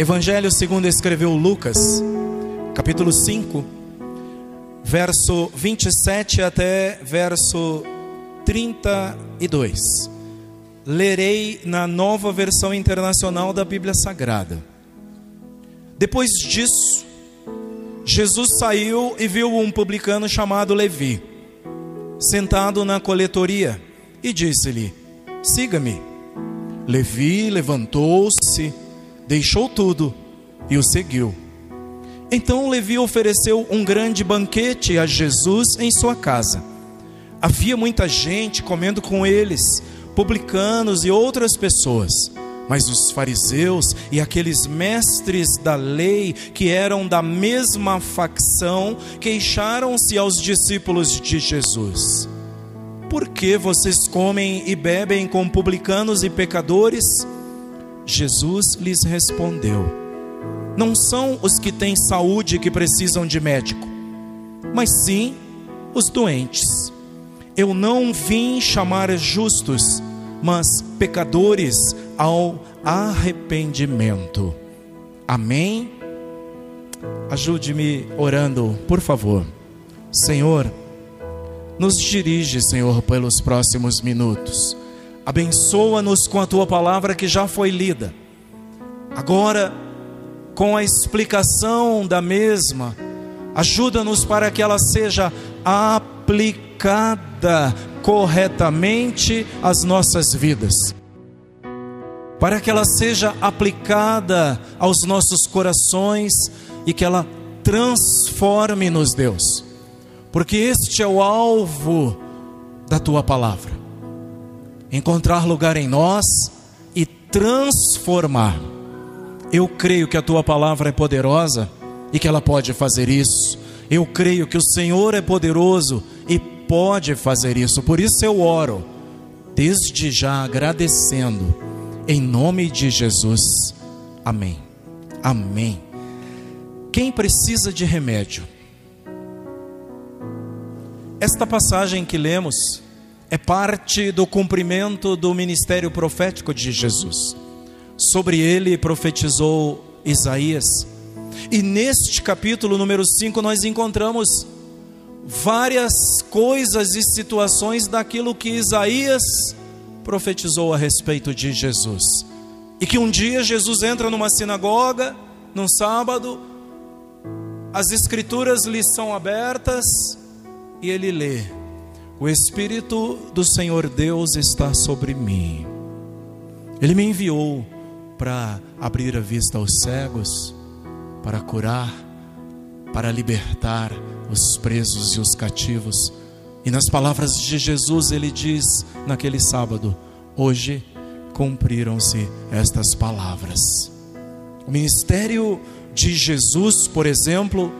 Evangelho segundo escreveu Lucas, capítulo 5, verso 27 até verso 32. Lerei na nova versão internacional da Bíblia Sagrada. Depois disso, Jesus saiu e viu um publicano chamado Levi, sentado na coletoria, e disse-lhe: Siga-me. Levi levantou-se, deixou tudo e o seguiu. Então Levi ofereceu um grande banquete a Jesus em sua casa. Havia muita gente comendo com eles, publicanos e outras pessoas. Mas os fariseus e aqueles mestres da lei, que eram da mesma facção, queixaram-se aos discípulos de Jesus: Por que vocês comem e bebem com publicanos e pecadores? Jesus lhes respondeu: Não são os que têm saúde que precisam de médico, mas sim os doentes. Eu não vim chamar justos, mas pecadores ao arrependimento. Amém? Ajude-me orando, por favor. Senhor, nos dirige, Senhor, pelos próximos minutos. Abençoa-nos com a tua palavra que já foi lida. Agora, com a explicação da mesma, ajuda-nos para que ela seja aplicada corretamente às nossas vidas. Para que ela seja aplicada aos nossos corações e que ela transforme-nos, Deus, porque este é o alvo da tua palavra encontrar lugar em nós e transformar. Eu creio que a tua palavra é poderosa e que ela pode fazer isso. Eu creio que o Senhor é poderoso e pode fazer isso. Por isso eu oro, desde já agradecendo em nome de Jesus. Amém. Amém. Quem precisa de remédio? Esta passagem que lemos é parte do cumprimento do ministério profético de Jesus. Sobre ele profetizou Isaías. E neste capítulo número 5 nós encontramos várias coisas e situações daquilo que Isaías profetizou a respeito de Jesus. E que um dia Jesus entra numa sinagoga, num sábado, as escrituras lhe são abertas e ele lê: O Espírito do Senhor Deus está sobre mim. Ele me enviou para abrir a vista aos cegos, para curar, para libertar os presos e os cativos e nas palavras de Jesus, ele diz naquele sábado: Hoje cumpriram-se estas palavras. O ministério de Jesus, por exemplo,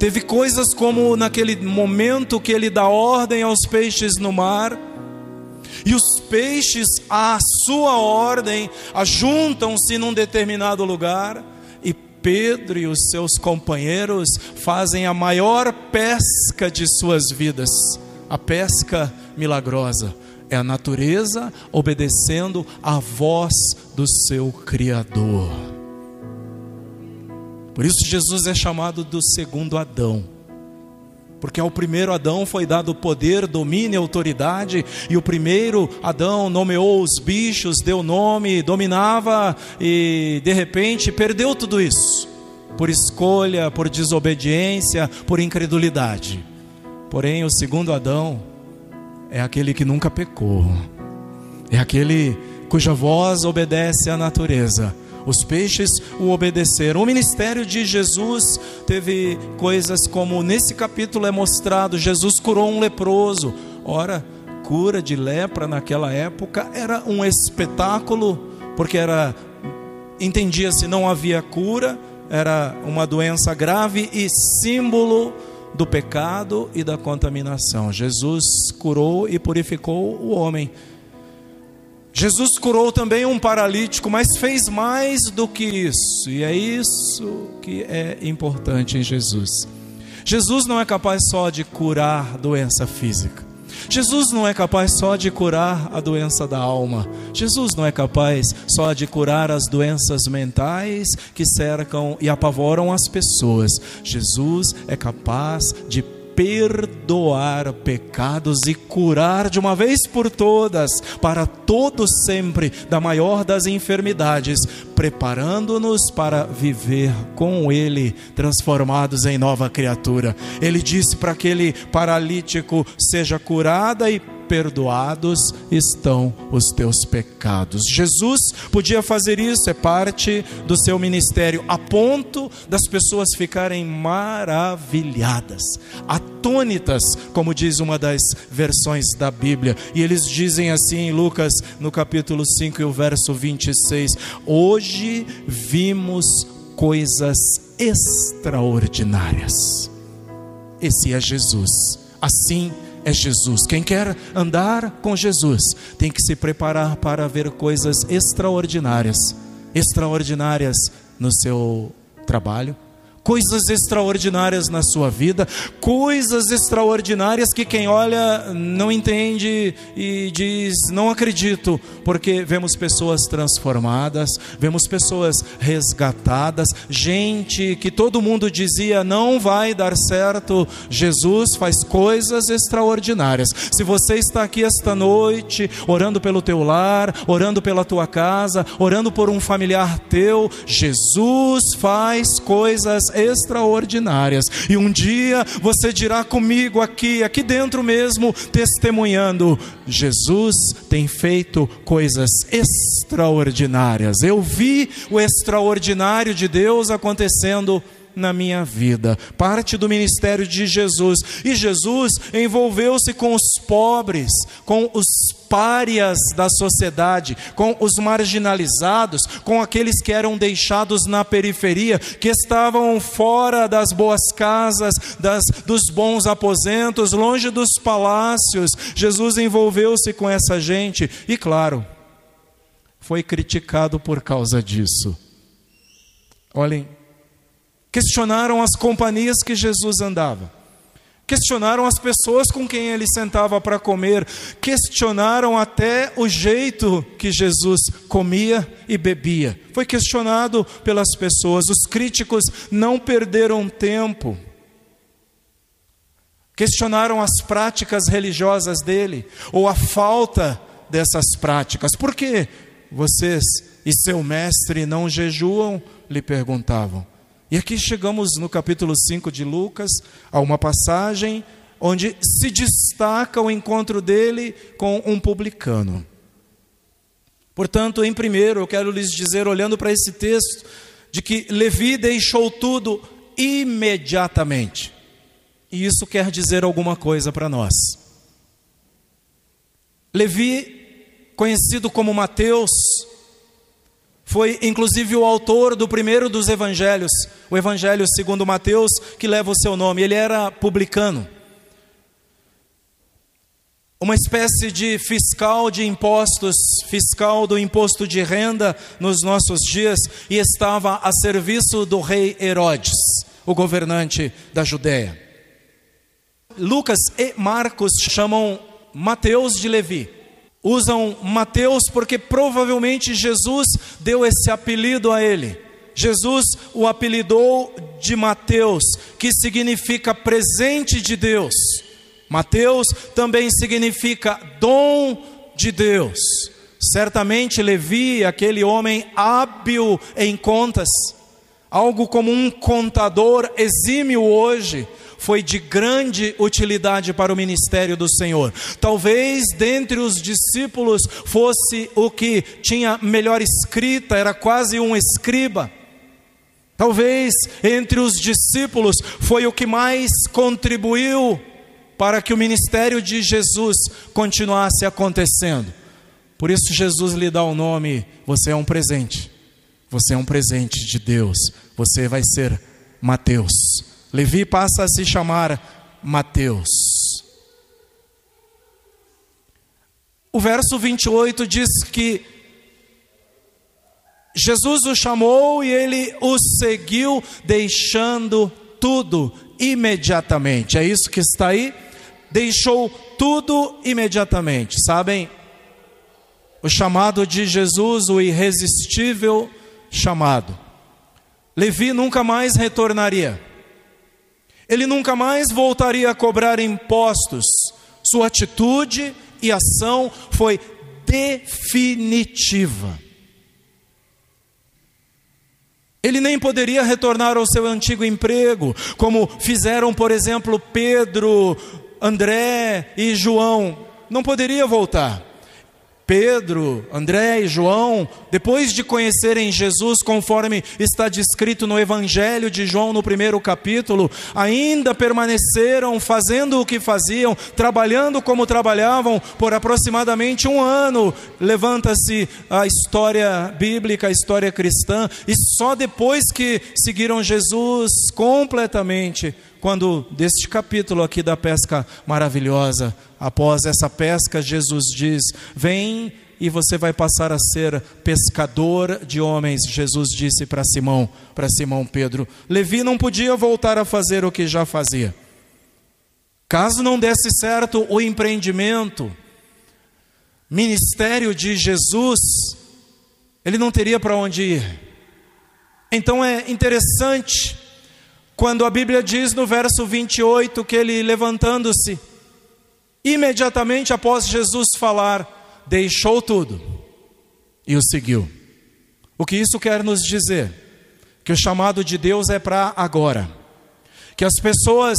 teve coisas como naquele momento que ele dá ordem aos peixes no mar, e os peixes, à sua ordem, ajuntam-se num determinado lugar Pedro e os seus companheiros fazem a maior pesca de suas vidas, a pesca milagrosa. É a natureza obedecendo à voz do seu Criador. Por isso, Jesus é chamado do segundo Adão porque ao primeiro Adão foi dado poder, domínio e autoridade, e o primeiro Adão nomeou os bichos, deu nome, dominava e de repente perdeu tudo isso, por escolha, por desobediência, por incredulidade. Porém, o segundo Adão é aquele que nunca pecou, é aquele cuja voz obedece à natureza os peixes o obedeceram. O ministério de Jesus teve coisas como nesse capítulo é mostrado: Jesus curou um leproso. Ora, cura de lepra naquela época era um espetáculo, porque era entendia-se não havia cura, era uma doença grave e símbolo do pecado e da contaminação. Jesus curou e purificou o homem. Jesus curou também um paralítico, mas fez mais do que isso, e é isso que é importante em Jesus. Jesus não é capaz só de curar doença física, Jesus não é capaz só de curar a doença da alma. Jesus não é capaz só de curar as doenças mentais que cercam e apavoram as pessoas. Jesus é capaz de perdoar pecados e curar de uma vez por todas, para todo sempre, da maior das enfermidades, preparando-nos para viver com Ele, transformados em nova criatura. Ele disse para aquele paralítico: seja curada e perdoados estão os teus pecados. Jesus podia fazer isso, é parte do seu ministério, a ponto das pessoas ficarem maravilhadas, atônitas, como diz uma das versões da Bíblia. E eles dizem assim em Lucas, no capítulo 5 e o verso 26: Hoje vimos coisas extraordinárias. Esse é Jesus. Assim, é Jesus. Quem quer andar com Jesus tem que se preparar para ver coisas extraordinárias extraordinárias no seu trabalho, coisas extraordinárias na sua vida, coisas extraordinárias que quem olha não entende e diz: não acredito, porque vemos pessoas transformadas, vemos pessoas resgatadas, gente que todo mundo dizia não vai dar certo, Jesus faz coisas extraordinárias. Se você está aqui esta noite, orando pelo teu lar, orando pela tua casa, orando por um familiar teu, Jesus faz coisas extraordinárias. E um dia você dirá comigo aqui, aqui dentro mesmo, testemunhando: Jesus tem feito coisas extraordinárias. Eu vi o extraordinário de Deus acontecendo na minha vida, parte do ministério de Jesus. E Jesus envolveu-se com os pobres, com os párias da sociedade, com os marginalizados, com aqueles que eram deixados na periferia, que estavam fora das boas casas, das, dos bons aposentos, longe dos palácios. Jesus envolveu-se com essa gente e, claro, foi criticado por causa disso. Olhem, questionaram as companhias que Jesus andava, questionaram as pessoas com quem ele sentava para comer, questionaram até o jeito que Jesus comia e bebia. Foi questionado pelas pessoas, os críticos não perderam tempo. Questionaram as práticas religiosas dele, ou a falta dessas práticas. Por que vocês e seu mestre não jejuam? lhe perguntavam. E aqui chegamos no capítulo 5 de Lucas, a uma passagem onde se destaca o encontro dele com um publicano. Portanto, em primeiro, eu quero lhes dizer, olhando para esse texto, de que Levi deixou tudo imediatamente. E isso quer dizer alguma coisa para nós. Levi, conhecido como Mateus, foi inclusive o autor do primeiro dos evangelhos, o evangelho segundo Mateus, que leva o seu nome. Ele era publicano. Uma espécie de fiscal de impostos, fiscal do imposto de renda nos nossos dias, e estava a serviço do rei Herodes, o governante da Judéia. Lucas e Marcos chamam Mateus de Levi usam Mateus porque provavelmente Jesus deu esse apelido a ele. Jesus o apelidou de Mateus, que significa presente de Deus. Mateus também significa dom de Deus. Certamente Levi, aquele homem hábil em contas, algo como um contador exímio hoje, foi de grande utilidade para o ministério do Senhor. Talvez dentre os discípulos fosse o que tinha melhor escrita, era quase um escriba. Talvez entre os discípulos foi o que mais contribuiu para que o ministério de Jesus continuasse acontecendo. Por isso, Jesus lhe dá o nome: você é um presente, você é um presente de Deus, você vai ser Mateus. Levi passa a se chamar Mateus. O verso 28 diz que Jesus o chamou e ele o seguiu, deixando tudo imediatamente. É isso que está aí? Deixou tudo imediatamente. Sabem? O chamado de Jesus, o irresistível chamado. Levi nunca mais retornaria. Ele nunca mais voltaria a cobrar impostos. Sua atitude e ação foi definitiva. Ele nem poderia retornar ao seu antigo emprego, como fizeram, por exemplo, Pedro, André e João. Não poderia voltar. Pedro, André e João, depois de conhecerem Jesus, conforme está descrito no Evangelho de João, no primeiro capítulo, ainda permaneceram fazendo o que faziam, trabalhando como trabalhavam por aproximadamente um ano. Levanta-se a história bíblica, a história cristã, e só depois que seguiram Jesus completamente quando deste capítulo aqui da pesca maravilhosa, após essa pesca, Jesus diz: Vem e você vai passar a ser pescador de homens. Jesus disse para Simão, para Simão Pedro. Levi não podia voltar a fazer o que já fazia. Caso não desse certo o empreendimento, ministério de Jesus, ele não teria para onde ir. Então é interessante quando a Bíblia diz no verso 28 que ele levantando-se, imediatamente após Jesus falar, deixou tudo e o seguiu. O que isso quer nos dizer? Que o chamado de Deus é para agora. Que as pessoas,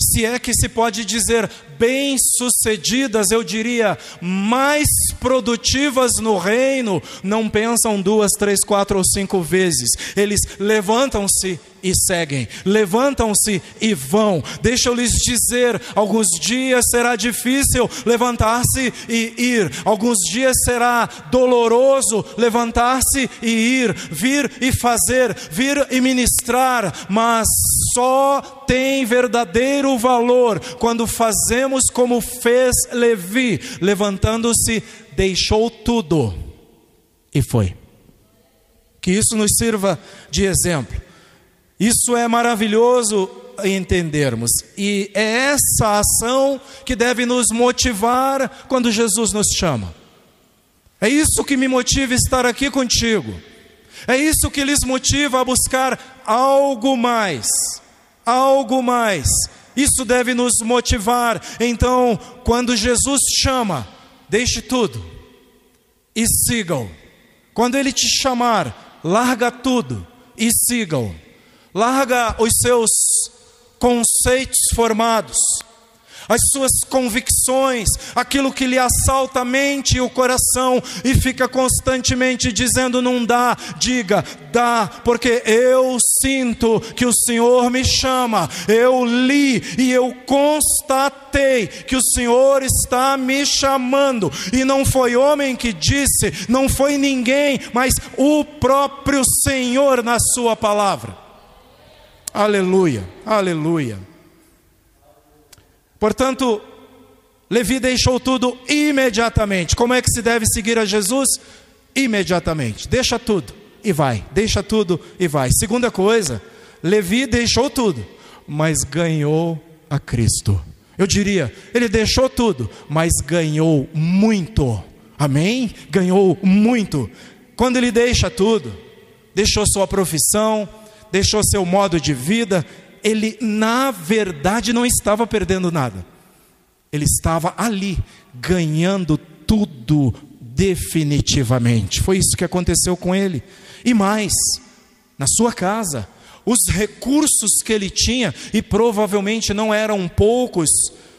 se é que se pode dizer bem-sucedidas, eu diria, mais produtivas no reino, não pensam duas, três, quatro ou cinco vezes. Eles levantam-se e seguem, levantam-se e vão. Deixa eu lhes dizer: alguns dias será difícil levantar-se e ir, alguns dias será doloroso levantar-se e ir, vir e fazer, vir e ministrar, mas só tem verdadeiro valor quando fazemos como fez Levi, levantando-se, deixou tudo e foi. Que isso nos sirva de exemplo. Isso é maravilhoso entendermos, e é essa ação que deve nos motivar quando Jesus nos chama. É isso que me motiva estar aqui contigo. É isso que lhes motiva a buscar algo mais. Algo mais. Isso deve nos motivar. Então, quando Jesus chama, deixe tudo e sigam. Quando Ele te chamar, larga tudo e sigam. Larga os seus conceitos formados as suas convicções, aquilo que lhe assalta a mente e o coração e fica constantemente dizendo: não dá, diga, dá, porque eu sinto que o Senhor me chama, eu li e eu constatei que o Senhor está me chamando, e não foi homem que disse, não foi ninguém, mas o próprio Senhor na Sua palavra. Aleluia, aleluia. Portanto, Levi deixou tudo imediatamente. Como é que se deve seguir a Jesus? Imediatamente. Deixa tudo e vai. Deixa tudo e vai. Segunda coisa, Levi deixou tudo, mas ganhou a Cristo. Eu diria, ele deixou tudo, mas ganhou muito. Amém? Ganhou muito. Quando ele deixa tudo, deixou sua profissão, deixou seu modo de vida, ele na verdade não estava perdendo nada. Ele estava ali ganhando tudo definitivamente. Foi isso que aconteceu com ele. E mais, na sua casa, os recursos que ele tinha, e provavelmente não eram poucos,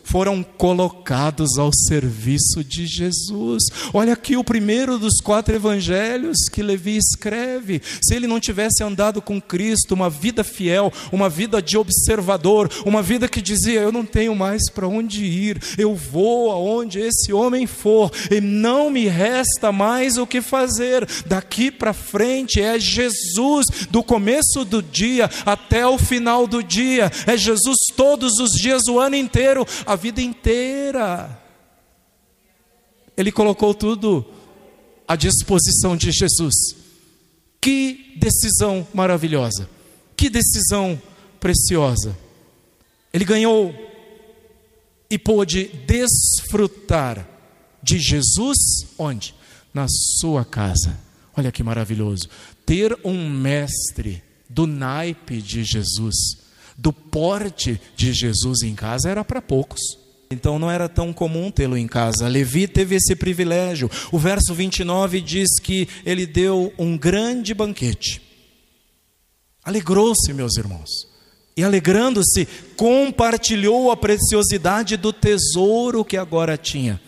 foram colocados ao serviço de Jesus. Olha aqui o primeiro dos quatro evangelhos que Levi escreve. Se ele não tivesse andado com Cristo, uma vida fiel, uma vida de observador, uma vida que dizia: Eu não tenho mais para onde ir, eu vou aonde esse homem for, e não me resta mais o que fazer. Daqui para frente é Jesus, do começo do dia até o final do dia, é Jesus todos os dias, o ano inteiro. A vida inteira. Ele colocou tudo à disposição de Jesus. Que decisão maravilhosa, que decisão preciosa. Ele ganhou e pôde desfrutar de Jesus onde? Na sua casa. Olha que maravilhoso. Ter um mestre do naipe de Jesus, do porte de Jesus em casa era para poucos. Então não era tão comum tê-lo em casa. Levi teve esse privilégio. O verso 29 diz que ele deu um grande banquete. Alegrou-se, meus irmãos. E alegrando-se, compartilhou a preciosidade do tesouro que agora tinha.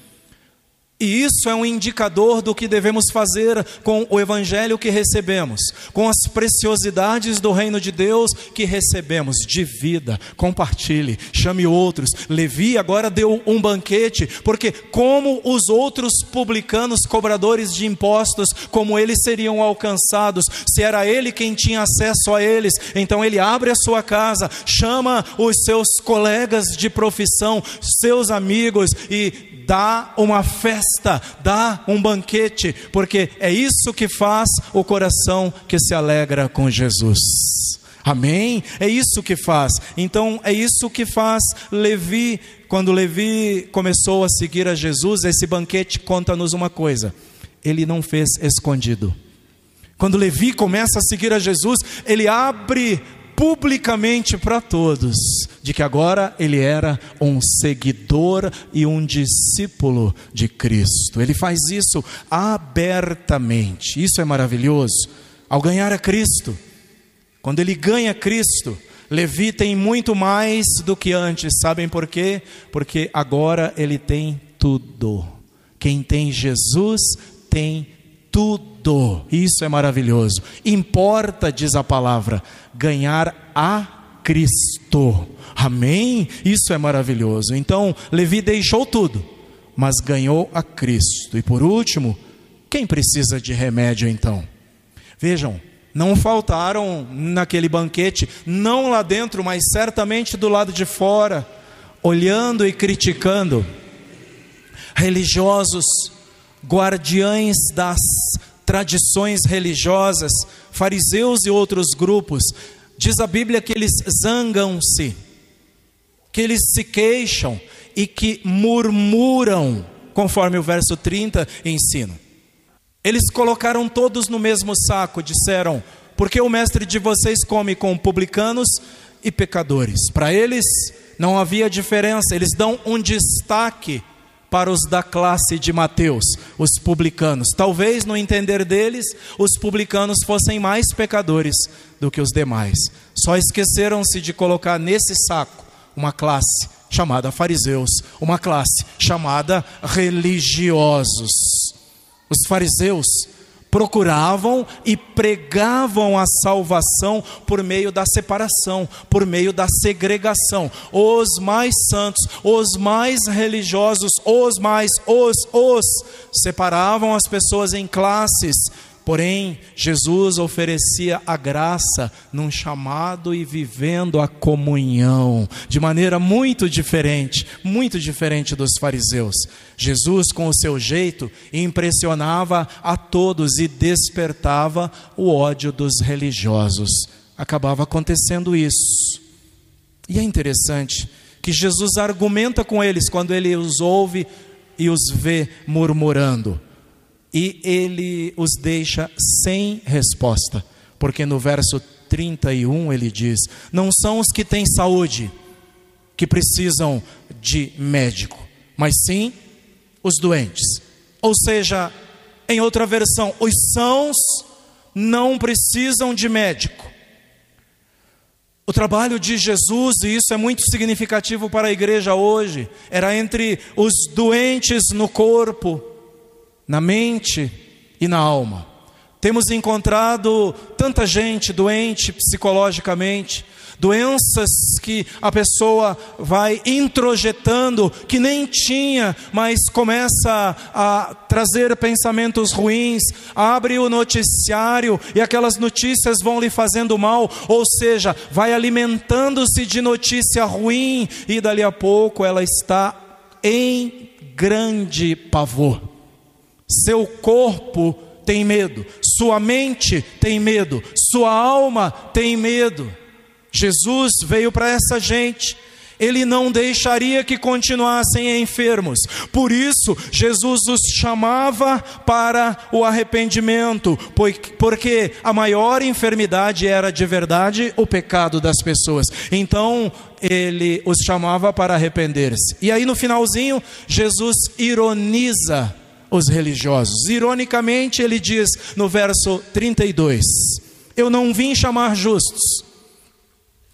E isso é um indicador do que devemos fazer com o evangelho que recebemos, com as preciosidades do reino de Deus que recebemos, de vida. Compartilhe, chame outros. Levi agora deu um banquete, porque como os outros publicanos, cobradores de impostos, como eles seriam alcançados, se era ele quem tinha acesso a eles, então ele abre a sua casa, chama os seus colegas de profissão, seus amigos e dá uma festa, dá um banquete, porque é isso que faz o coração que se alegra com Jesus. Amém? É isso que faz. Então é isso que faz Levi. Quando Levi começou a seguir a Jesus, esse banquete conta-nos uma coisa: ele não fez escondido. Quando Levi começa a seguir a Jesus, ele abre publicamente para todos de que agora ele era um seguidor e um discípulo de Cristo. Ele faz isso abertamente. Isso é maravilhoso. Ao ganhar a Cristo, quando ele ganha Cristo, Levi tem muito mais do que antes. Sabem por quê? Porque agora ele tem tudo. Quem tem Jesus tem tudo. Isso é maravilhoso. Importa, diz a palavra, ganhar a Cristo. Amém? Isso é maravilhoso. Então, Levi deixou tudo, mas ganhou a Cristo. E por último, quem precisa de remédio então? Vejam, não faltaram naquele banquete, não lá dentro, mas certamente do lado de fora, olhando e criticando, religiosos, guardiães das tradições religiosas, fariseus e outros grupos, diz a Bíblia que eles zangam-se, que eles se queixam e que murmuram, conforme o verso 30 ensina. Eles colocaram todos no mesmo saco, disseram: porque o mestre de vocês come com publicanos e pecadores. Para eles não havia diferença, eles dão um destaque para os da classe de Mateus, os publicanos. Talvez, no entender deles, os publicanos fossem mais pecadores do que os demais. Só esqueceram-se de colocar nesse saco uma classe chamada fariseus, uma classe chamada religiosos. Os fariseus procuravam e pregavam a salvação por meio da separação, por meio da segregação. Os mais santos, os mais religiosos, os mais, os, os, separavam as pessoas em classes Porém, Jesus oferecia a graça num chamado e vivendo a comunhão, de maneira muito diferente, muito diferente dos fariseus. Jesus, com o seu jeito, impressionava a todos e despertava o ódio dos religiosos. Acabava acontecendo isso. E é interessante que Jesus argumenta com eles quando ele os ouve e os vê murmurando e ele os deixa sem resposta, porque no verso 31 ele diz: Não são os que têm saúde que precisam de médico, mas sim os doentes. Ou seja, em outra versão, os sãos não precisam de médico. O trabalho de Jesus, e isso é muito significativo para a igreja hoje, era entre os doentes no corpo na mente e na alma. Temos encontrado tanta gente doente psicologicamente, doenças que a pessoa vai introjetando, que nem tinha, mas começa a trazer pensamentos ruins, abre o noticiário e aquelas notícias vão lhe fazendo mal, ou seja, vai alimentando-se de notícia ruim e dali a pouco ela está em grande pavor. Seu corpo tem medo, sua mente tem medo, sua alma tem medo. Jesus veio para essa gente, ele não deixaria que continuassem enfermos. Por isso, Jesus os chamava para o arrependimento, porque a maior enfermidade era de verdade o pecado das pessoas. Então, ele os chamava para arrepender-se. E aí, no finalzinho, Jesus ironiza os religiosos. Ironicamente, ele diz no verso 32: Eu não vim chamar justos,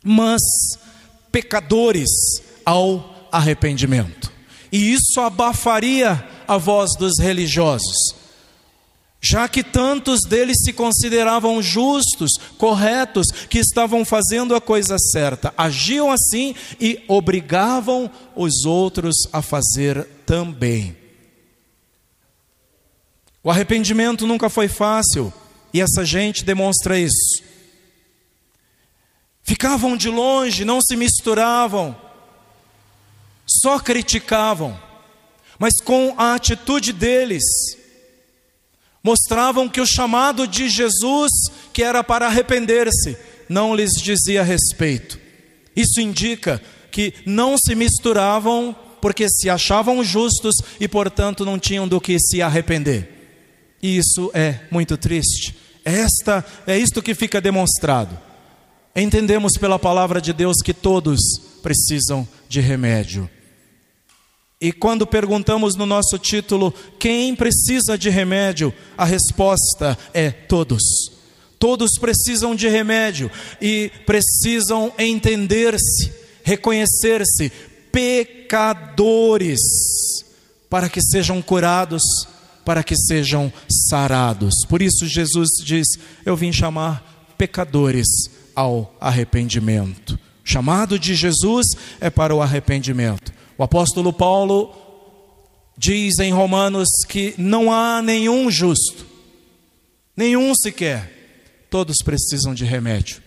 mas pecadores ao arrependimento. E isso abafaria a voz dos religiosos, já que tantos deles se consideravam justos, corretos, que estavam fazendo a coisa certa, agiam assim e obrigavam os outros a fazer também. O arrependimento nunca foi fácil e essa gente demonstra isso. Ficavam de longe, não se misturavam, só criticavam, mas com a atitude deles, mostravam que o chamado de Jesus, que era para arrepender-se, não lhes dizia respeito. Isso indica que não se misturavam porque se achavam justos e, portanto, não tinham do que se arrepender. E isso é muito triste. Esta é isto que fica demonstrado. Entendemos pela palavra de Deus que todos precisam de remédio. E quando perguntamos no nosso título quem precisa de remédio, a resposta é todos. Todos precisam de remédio e precisam entender-se, reconhecer-se pecadores, para que sejam curados, para que sejam sarados. Por isso Jesus diz: Eu vim chamar pecadores ao arrependimento. Chamado de Jesus é para o arrependimento. O apóstolo Paulo diz em Romanos que não há nenhum justo, nenhum sequer. Todos precisam de remédio.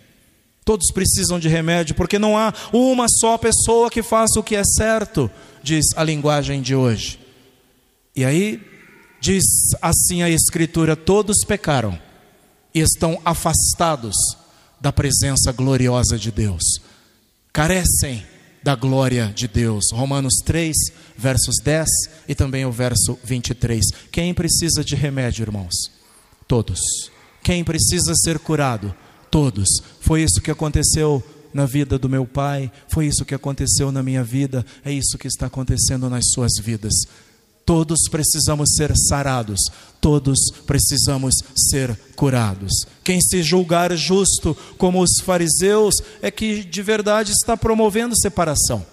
Todos precisam de remédio, porque não há uma só pessoa que faça o que é certo, diz a linguagem de hoje. E aí, diz assim a Escritura: todos pecaram e estão afastados da presença gloriosa de Deus. Carecem da glória de Deus. Romanos 3, versos 10 e também o verso 23. Quem precisa de remédio, irmãos? Todos. Quem precisa ser curado? Todos. Foi isso que aconteceu na vida do meu pai, foi isso que aconteceu na minha vida, é isso que está acontecendo nas suas vidas. Todos precisamos ser sarados, todos precisamos ser curados. Quem se julgar justo como os fariseus é que de verdade está promovendo separação.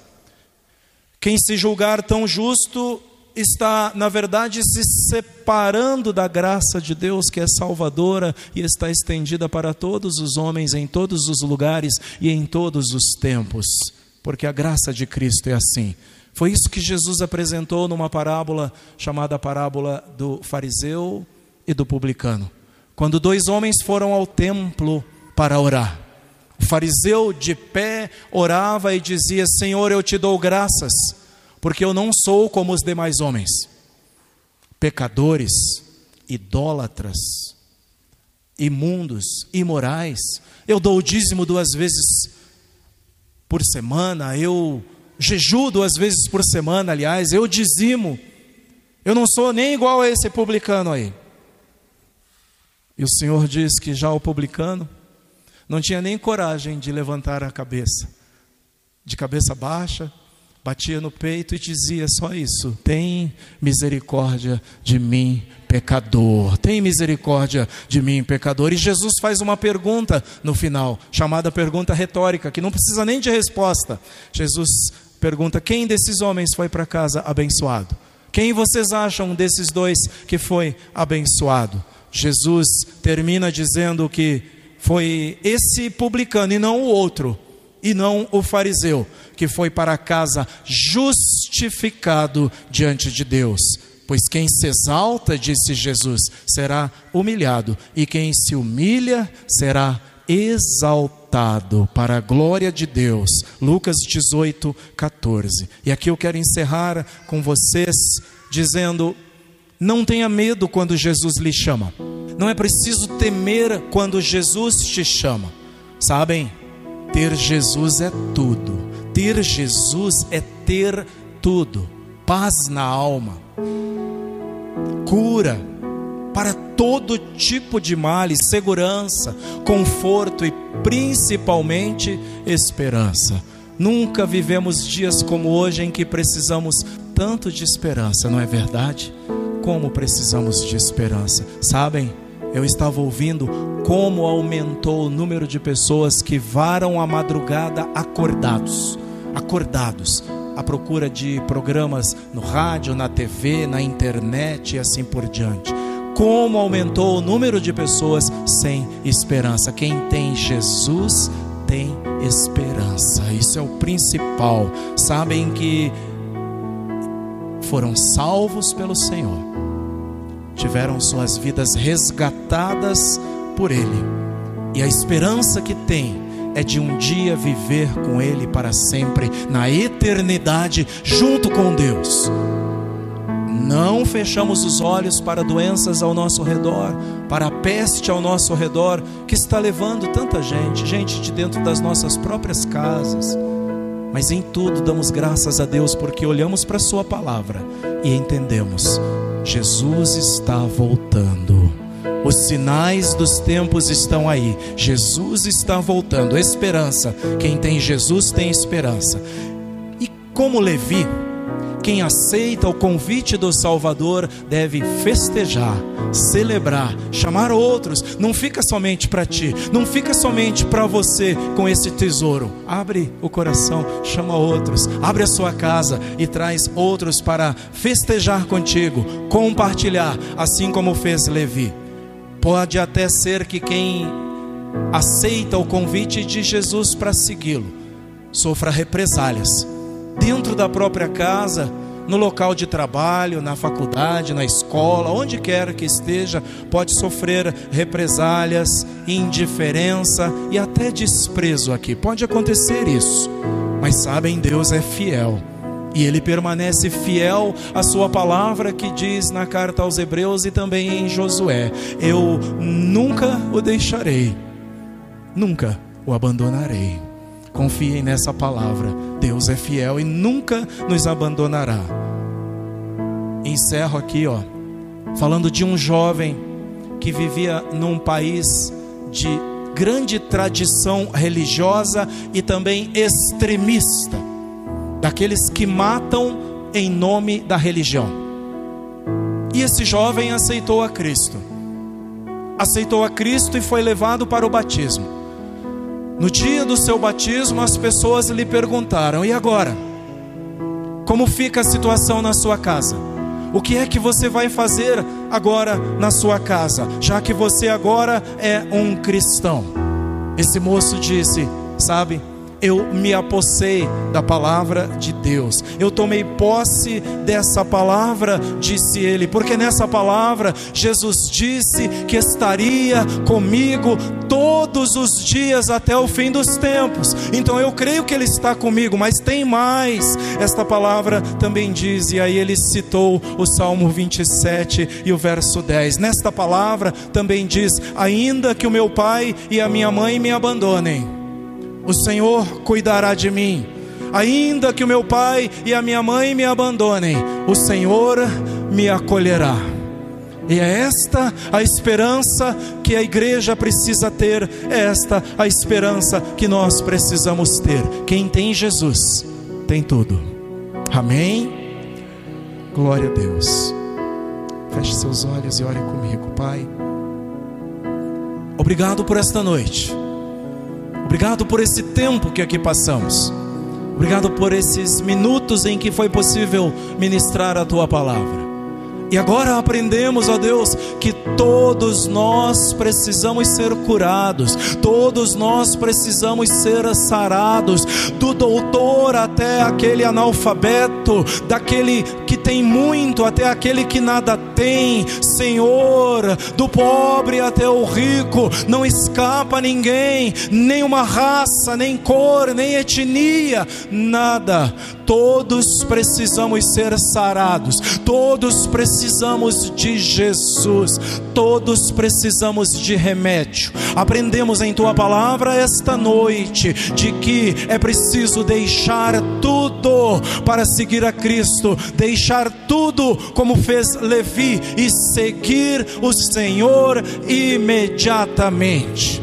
Quem se julgar tão justo está, na verdade, se separando da graça de Deus que é salvadora e está estendida para todos os homens em todos os lugares e em todos os tempos, porque a graça de Cristo é assim. Foi isso que Jesus apresentou numa parábola chamada parábola do fariseu e do publicano. Quando dois homens foram ao templo para orar. O fariseu de pé orava e dizia: Senhor, eu te dou graças, porque eu não sou como os demais homens, pecadores, idólatras, imundos, imorais. Eu dou o dízimo duas vezes por semana, eu jejuo duas vezes por semana, aliás, eu dizimo. Eu não sou nem igual a esse publicano aí. E o Senhor diz que já o publicano não tinha nem coragem de levantar a cabeça, de cabeça baixa, batia no peito e dizia só isso: Tem misericórdia de mim, pecador. Tem misericórdia de mim, pecador. E Jesus faz uma pergunta no final, chamada pergunta retórica, que não precisa nem de resposta. Jesus pergunta: quem desses homens foi para casa abençoado? Quem vocês acham desses dois que foi abençoado? Jesus termina dizendo que foi esse publicano e não o outro, e não o fariseu, que foi para casa justificado diante de Deus. Pois quem se exalta, disse Jesus, será humilhado, e quem se humilha será exaltado para a glória de Deus. Lucas 18, 14. E aqui eu quero encerrar com vocês dizendo: não tenha medo quando Jesus lhe chama. Não é preciso temer quando Jesus te chama. Sabem? Ter Jesus é tudo Ter Jesus é ter tudo: paz na alma, cura para todo tipo de males, segurança, conforto e principalmente esperança. Nunca vivemos dias como hoje em que precisamos tanto de esperança, não é verdade? Como precisamos de esperança. Sabem, eu estava ouvindo como aumentou o número de pessoas que varam a madrugada acordados, acordados, à procura de programas no rádio, na TV, na internet e assim por diante. Como aumentou o número de pessoas sem esperança. Quem tem Jesus tem esperança. Isso é o principal. Sabem que foram salvos pelo Senhor, tiveram suas vidas resgatadas por Ele, e a esperança que tem é de um dia viver com Ele para sempre, na eternidade, junto com Deus. Não fechamos os olhos para doenças ao nosso redor, para a peste ao nosso redor, que está levando tanta gente, gente de dentro das nossas próprias casas. Mas em tudo damos graças a Deus porque olhamos para a Sua palavra e entendemos: Jesus está voltando. Os sinais dos tempos estão aí. Jesus está voltando. Esperança. Quem tem Jesus tem esperança. E como Levi, quem aceita o convite do Salvador deve festejar, celebrar, chamar outros. Não fica somente para ti, não fica somente para você com esse tesouro. Abre o coração, chama outros, abre a sua casa e traz outros para festejar contigo, compartilhar, assim como fez Levi. Pode até ser que quem aceita o convite de Jesus para segui-lo sofra represálias dentro da própria casa, no local de trabalho, na faculdade, na escola, onde quer que esteja, pode sofrer represálias, indiferença e até desprezo aqui. Pode acontecer isso, mas sabem, Deus é fiel. E ele permanece fiel à sua palavra que diz na carta aos Hebreus e também em Josué: Eu nunca o deixarei, nunca o abandonarei. Confiem nessa palavra. Deus é fiel e nunca nos abandonará. Encerro aqui, ó, falando de um jovem que vivia num país de grande tradição religiosa e também extremista, daqueles que matam em nome da religião. E esse jovem aceitou a Cristo. Aceitou a Cristo e foi levado para o batismo. No dia do seu batismo, as pessoas lhe perguntaram: e agora? Como fica a situação na sua casa? O que é que você vai fazer agora na sua casa, já que você agora é um cristão? Esse moço disse: Sabe, eu me apossei da palavra de Deus. Eu tomei posse dessa palavra, disse ele, porque nessa palavra Jesus disse que estaria comigo todos os dias até o fim dos tempos. Então eu creio que ele está comigo, mas tem mais. Esta palavra também diz, e aí ele citou o Salmo 27 e o verso 10. Nesta palavra também diz: Ainda que o meu pai e a minha mãe me abandonem, o Senhor cuidará de mim. Ainda que o meu pai e a minha mãe me abandonem, o Senhor me acolherá. E é esta a esperança que a igreja precisa ter, é esta a esperança que nós precisamos ter. Quem tem Jesus tem tudo. Amém? Glória a Deus. Feche seus olhos e ore comigo, Pai. Obrigado por esta noite. Obrigado por esse tempo que aqui passamos. Obrigado por esses minutos em que foi possível ministrar a tua palavra. E agora aprendemos, ó Deus, que todos nós precisamos ser curados, todos nós precisamos ser sarados, do doutor até aquele analfabeto, daquele que tem muito até aquele que nada tem, Senhor, do pobre até o rico, não escapa ninguém, nem uma raça, nem cor, nem etnia, nada Todos precisamos ser sarados, todos precisamos de Jesus, todos precisamos de remédio. Aprendemos em tua palavra esta noite de que é preciso deixar tudo para seguir a Cristo, deixar tudo como fez Levi e seguir o Senhor imediatamente.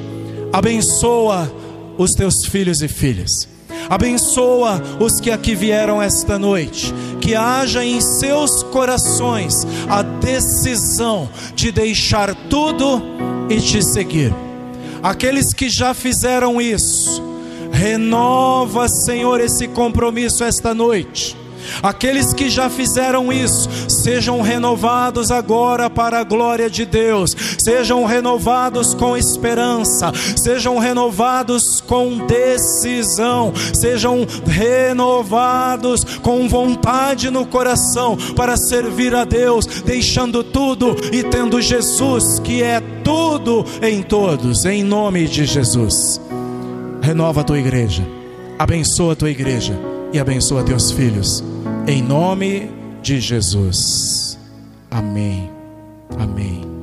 Abençoa os teus filhos e filhas Abençoa os que aqui vieram esta noite. Que haja em seus corações a decisão de deixar tudo e te seguir. Aqueles que já fizeram isso, renova, Senhor, esse compromisso esta noite. Aqueles que já fizeram isso, sejam renovados agora para a glória de Deus, sejam renovados com esperança, sejam renovados com decisão, sejam renovados com vontade no coração para servir a Deus, deixando tudo e tendo Jesus, que é tudo em todos, em nome de Jesus renova a tua igreja, abençoa a tua igreja e abençoa teus filhos. Em nome de Jesus. Amém. Amém.